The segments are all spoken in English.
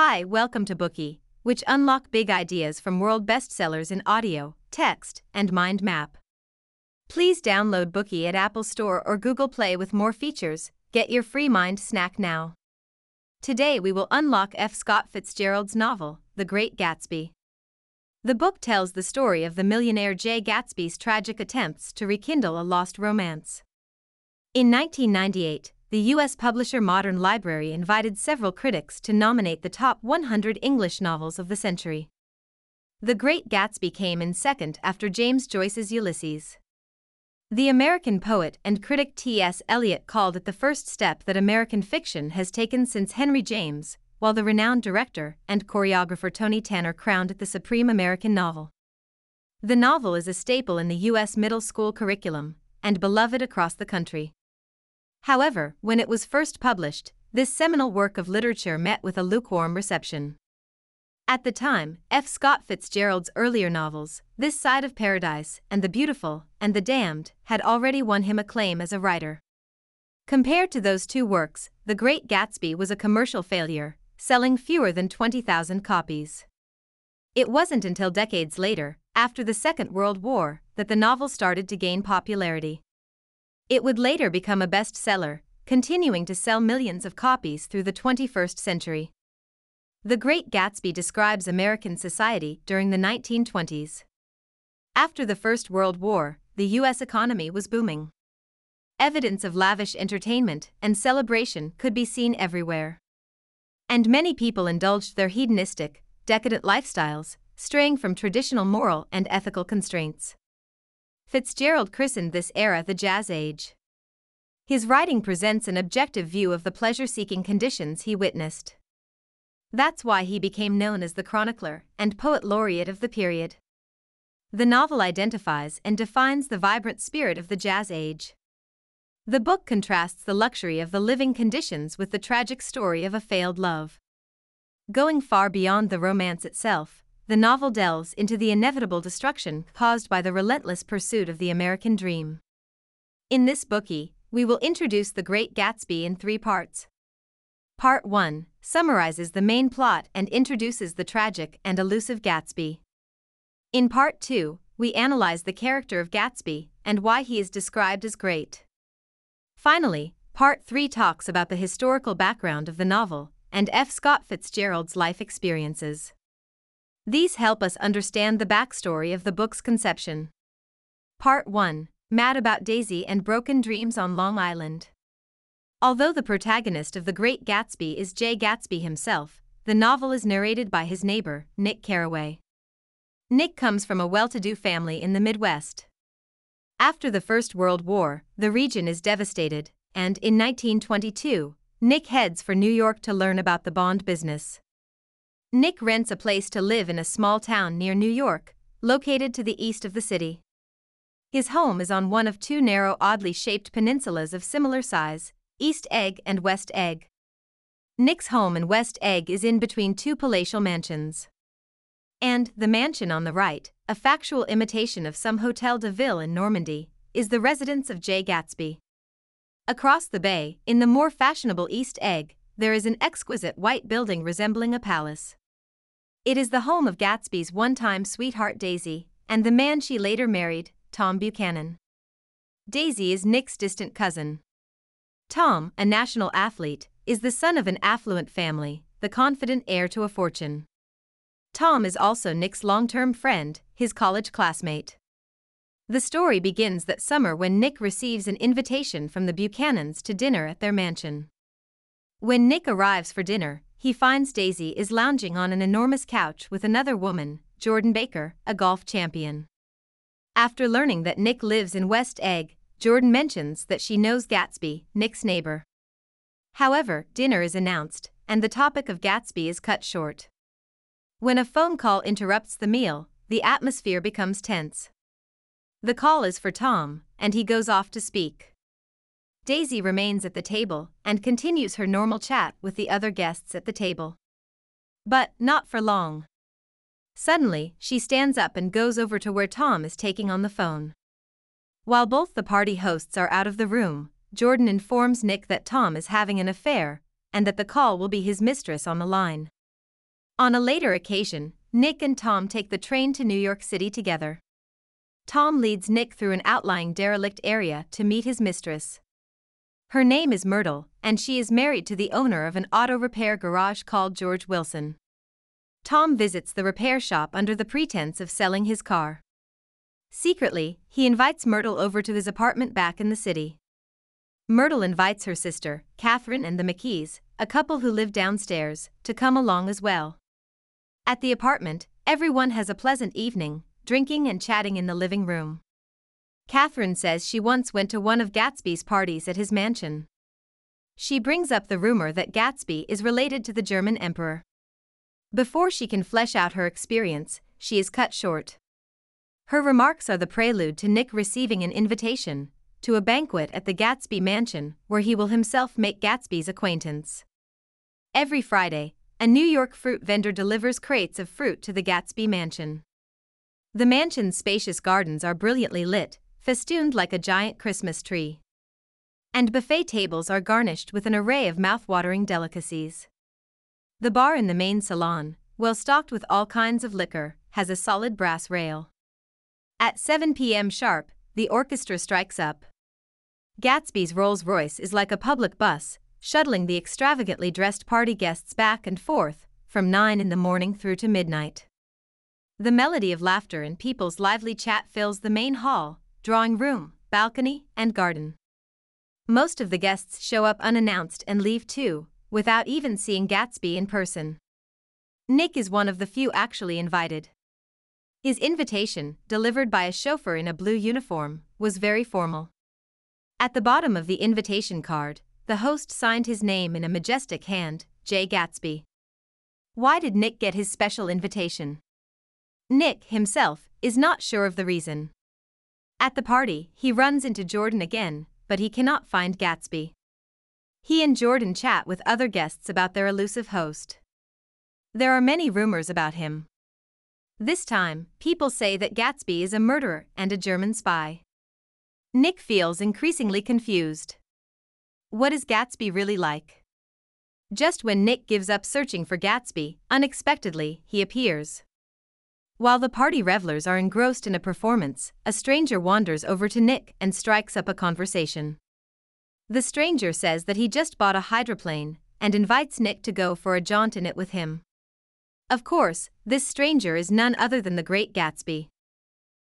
Hi, welcome to Bookey, which unlock big ideas from world bestsellers in audio, text, and mind map. Please download Bookey at Apple Store or Google Play with more features. Get your free mind snack now. Today we will unlock F. Scott Fitzgerald's novel, The Great Gatsby. The book tells the story of the millionaire Jay Gatsby's tragic attempts to rekindle a lost romance. In 1998, the U.S. publisher Modern Library invited several critics to nominate the top 100 English novels of the century. The Great Gatsby came in second after James Joyce's Ulysses. The American poet and critic T.S. Eliot called it the first step that American fiction has taken since Henry James, while the renowned director and choreographer Tony Tanner crowned it the supreme American novel. The novel is a staple in the U.S. middle school curriculum and beloved across the country. However, when it was first published, this seminal work of literature met with a lukewarm reception. At the time, F. Scott Fitzgerald's earlier novels, This Side of Paradise and The Beautiful and the Damned, had already won him acclaim as a writer. Compared to those two works, The Great Gatsby was a commercial failure, selling fewer than 20,000 copies. It wasn't until decades later, after the Second World War, that the novel started to gain popularity. It would later become a bestseller, continuing to sell millions of copies through the 21st century. The Great Gatsby describes American society during the 1920s. After the First World War, the U.S. economy was booming. Evidence of lavish entertainment and celebration could be seen everywhere. And many people indulged their hedonistic, decadent lifestyles, straying from traditional moral and ethical constraints. Fitzgerald christened this era the Jazz Age. His writing presents an objective view of the pleasure seeking conditions he witnessed. That's why he became known as the chronicler and poet laureate of the period. The novel identifies and defines the vibrant spirit of the Jazz Age. The book contrasts the luxury of the living conditions with the tragic story of a failed love. Going far beyond the romance itself, the novel delves into the inevitable destruction caused by the relentless pursuit of the American dream. In this Bookey, we will introduce The Great Gatsby in three parts. Part 1 summarizes the main plot and introduces the tragic and elusive Gatsby. In Part 2, we analyze the character of Gatsby and why he is described as great. Finally, Part 3 talks about the historical background of the novel and F. Scott Fitzgerald's life experiences. These help us understand the backstory of the book's conception. Part 1 Mad About Daisy and Broken Dreams on Long Island. Although the protagonist of The Great Gatsby is Jay Gatsby himself, the novel is narrated by his neighbor, Nick Carraway. Nick comes from a well to do family in the Midwest. After the First World War, the region is devastated, and in 1922, Nick heads for New York to learn about the bond business. Nick rents a place to live in a small town near New York, located to the east of the city. His home is on one of two narrow, oddly shaped peninsulas of similar size, East Egg and West Egg. Nick's home in West Egg is in between two palatial mansions. And the mansion on the right, a factual imitation of some Hotel de Ville in Normandy, is the residence of Jay Gatsby. Across the bay, in the more fashionable East Egg, there is an exquisite white building resembling a palace. It is the home of Gatsby's one time sweetheart Daisy and the man she later married, Tom Buchanan. Daisy is Nick's distant cousin. Tom, a national athlete, is the son of an affluent family, the confident heir to a fortune. Tom is also Nick's long term friend, his college classmate. The story begins that summer when Nick receives an invitation from the Buchanans to dinner at their mansion. When Nick arrives for dinner, he finds Daisy is lounging on an enormous couch with another woman, Jordan Baker, a golf champion. After learning that Nick lives in West Egg, Jordan mentions that she knows Gatsby, Nick's neighbor. However, dinner is announced, and the topic of Gatsby is cut short. When a phone call interrupts the meal, the atmosphere becomes tense. The call is for Tom, and he goes off to speak. Daisy remains at the table and continues her normal chat with the other guests at the table. But not for long. Suddenly, she stands up and goes over to where Tom is taking on the phone. While both the party hosts are out of the room, Jordan informs Nick that Tom is having an affair and that the call will be his mistress on the line. On a later occasion, Nick and Tom take the train to New York City together. Tom leads Nick through an outlying derelict area to meet his mistress. Her name is Myrtle, and she is married to the owner of an auto repair garage called George Wilson. Tom visits the repair shop under the pretense of selling his car. Secretly, he invites Myrtle over to his apartment back in the city. Myrtle invites her sister, Catherine, and the McKees, a couple who live downstairs, to come along as well. At the apartment, everyone has a pleasant evening, drinking and chatting in the living room. Catherine says she once went to one of Gatsby's parties at his mansion. She brings up the rumor that Gatsby is related to the German emperor. Before she can flesh out her experience, she is cut short. Her remarks are the prelude to Nick receiving an invitation to a banquet at the Gatsby mansion where he will himself make Gatsby's acquaintance. Every Friday, a New York fruit vendor delivers crates of fruit to the Gatsby mansion. The mansion's spacious gardens are brilliantly lit, festooned like a giant Christmas tree. And buffet tables are garnished with an array of mouth-watering delicacies. The bar in the main salon, well stocked with all kinds of liquor, has a solid brass rail. At 7 p.m. sharp, the orchestra strikes up. Gatsby's Rolls Royce is like a public bus, shuttling the extravagantly dressed party guests back and forth, from 9 in the morning through to midnight. The melody of laughter and people's lively chat fills the main hall, drawing room, balcony, and garden. Most of the guests show up unannounced and leave too, without even seeing Gatsby in person. Nick is one of the few actually invited. His invitation, delivered by a chauffeur in a blue uniform, was very formal. At the bottom of the invitation card, the host signed his name in a majestic hand, J. Gatsby. Why did Nick get his special invitation? Nick, himself, is not sure of the reason. At the party, he runs into Jordan again, but he cannot find Gatsby. He and Jordan chat with other guests about their elusive host. There are many rumors about him. This time, people say that Gatsby is a murderer and a German spy. Nick feels increasingly confused. What is Gatsby really like? Just when Nick gives up searching for Gatsby, unexpectedly, he appears. While the party revelers are engrossed in a performance, a stranger wanders over to Nick and strikes up a conversation. The stranger says that he just bought a hydroplane and invites Nick to go for a jaunt in it with him. Of course, this stranger is none other than the great Gatsby.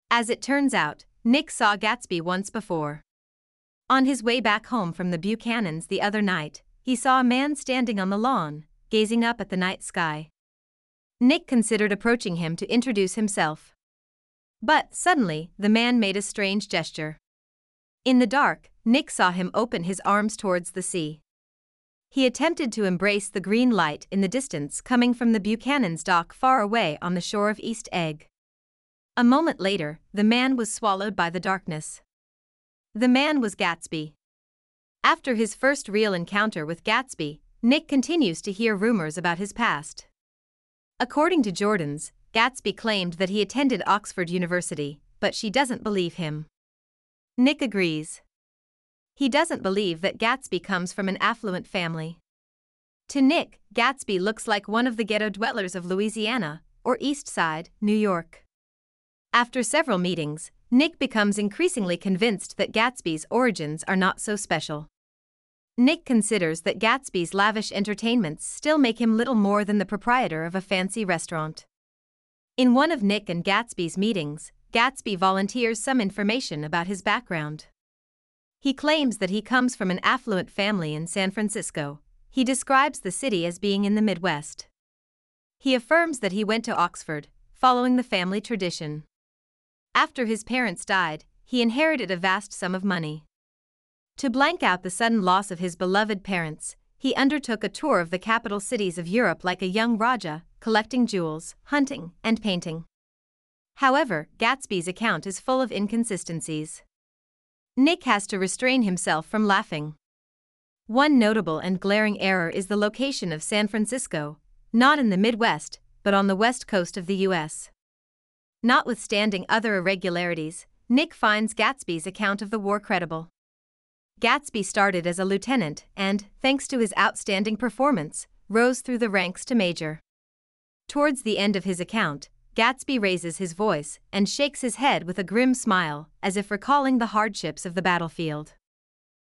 As it turns out, Nick saw Gatsby once before. On his way back home from the Buchanans the other night, he saw a man standing on the lawn, gazing up at the night sky. Nick considered approaching him to introduce himself. But, suddenly, the man made a strange gesture. In the dark, Nick saw him open his arms towards the sea. He attempted to embrace the green light in the distance coming from the Buchanan's dock far away on the shore of East Egg. A moment later, the man was swallowed by the darkness. The man was Gatsby. After his first real encounter with Gatsby, Nick continues to hear rumors about his past. According to Jordan's, Gatsby claimed that he attended Oxford University, but she doesn't believe him. Nick agrees. He doesn't believe that Gatsby comes from an affluent family. To Nick, Gatsby looks like one of the ghetto dwellers of Louisiana or East Side, New York. After several meetings, Nick becomes increasingly convinced that Gatsby's origins are not so special. Nick considers that Gatsby's lavish entertainments still make him little more than the proprietor of a fancy restaurant. In one of Nick and Gatsby's meetings, Gatsby volunteers some information about his background. He claims that he comes from an affluent family in San Francisco. He describes the city as being in the Midwest. He affirms that he went to Oxford, following the family tradition. After his parents died, he inherited a vast sum of money. To blank out the sudden loss of his beloved parents, he undertook a tour of the capital cities of Europe like a young Raja, collecting jewels, hunting, and painting. However, Gatsby's account is full of inconsistencies. Nick has to restrain himself from laughing. One notable and glaring error is the location of San Francisco, not in the Midwest, but on the west coast of the US. Notwithstanding other irregularities, Nick finds Gatsby's account of the war credible. Gatsby started as a lieutenant and, thanks to his outstanding performance, rose through the ranks to major. Towards the end of his account, Gatsby raises his voice and shakes his head with a grim smile, as if recalling the hardships of the battlefield.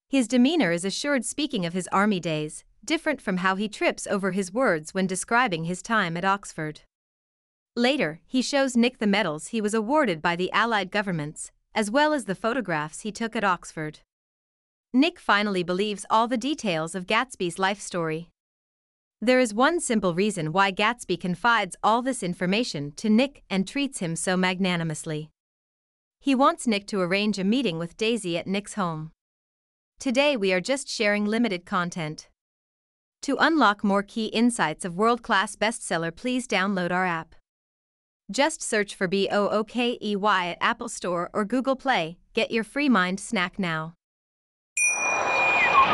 His demeanor is assured speaking of his army days, different from how he trips over his words when describing his time at Oxford. Later, he shows Nick the medals he was awarded by the Allied governments, as well as the photographs he took at Oxford. Nick finally believes all the details of Gatsby's life story. There is one simple reason why Gatsby confides all this information to Nick and treats him so magnanimously. He wants Nick to arrange a meeting with Daisy at Nick's home. Today we are just sharing limited content. To unlock more key insights of world class bestseller, please download our app. Just search for B O O K E Y at Apple Store or Google Play. Get your free mind snack now.